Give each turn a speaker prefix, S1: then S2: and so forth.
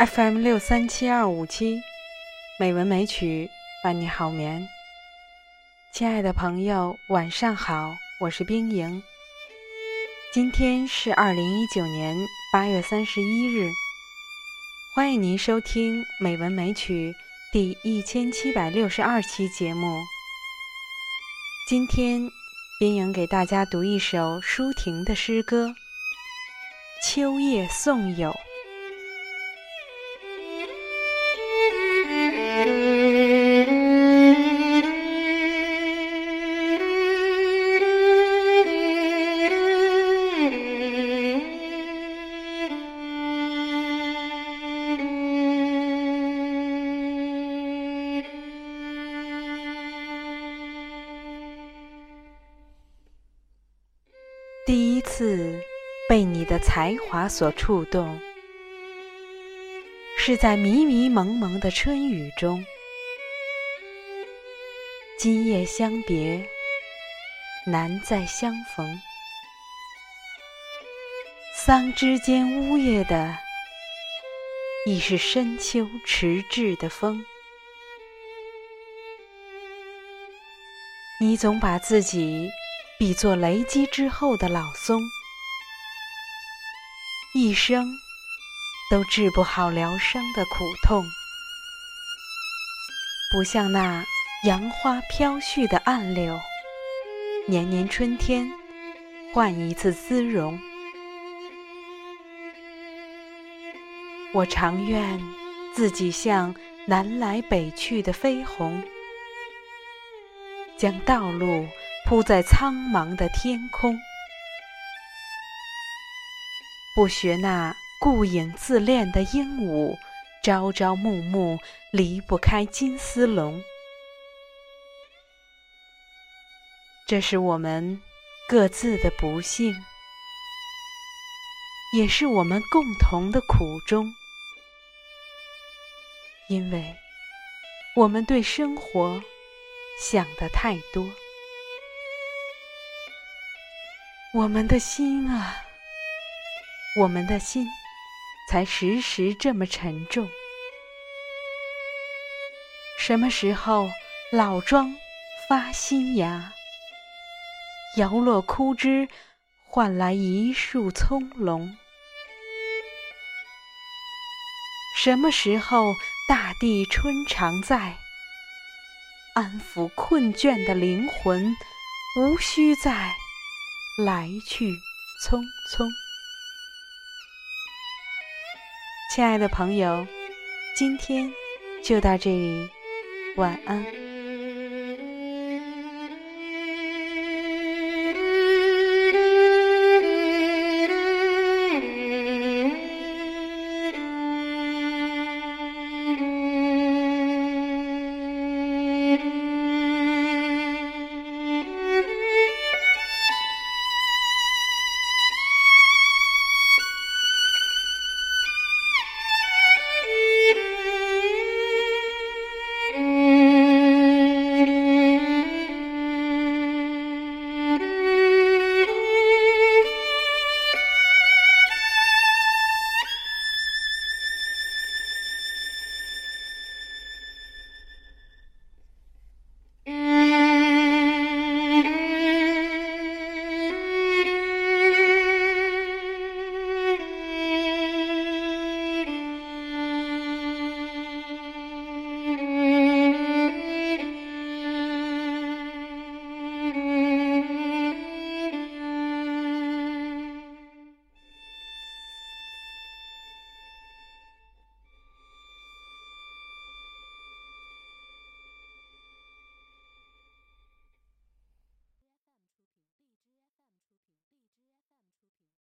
S1: FM 六三七二五七，美文美曲伴你好眠。亲爱的朋友，晚上好，我是冰莹。今天是二零一九年八月三十一日，欢迎您收听《美文美曲》第一千七百六十二期节目。今天，冰莹给大家读一首舒婷的诗歌《秋夜送友》。第一次被你的才华所触动，是在迷迷蒙蒙的春雨中。今夜相别，难再相逢。桑枝间呜咽的，已是深秋迟滞的风。你总把自己。比作雷击之后的老松，一生都治不好疗伤的苦痛，不像那杨花飘絮的暗柳，年年春天换一次姿容。我常愿自己像南来北去的飞鸿，将道路。铺在苍茫的天空，不学那顾影自恋的鹦鹉，朝朝暮暮离不开金丝笼。这是我们各自的不幸，也是我们共同的苦衷，因为我们对生活想的太多。我们的心啊，我们的心，才时时这么沉重。什么时候老庄发新芽，摇落枯枝，换来一树葱茏？什么时候大地春常在，安抚困倦的灵魂，无需再。来去匆匆，亲爱的朋友，今天就到这里，晚安。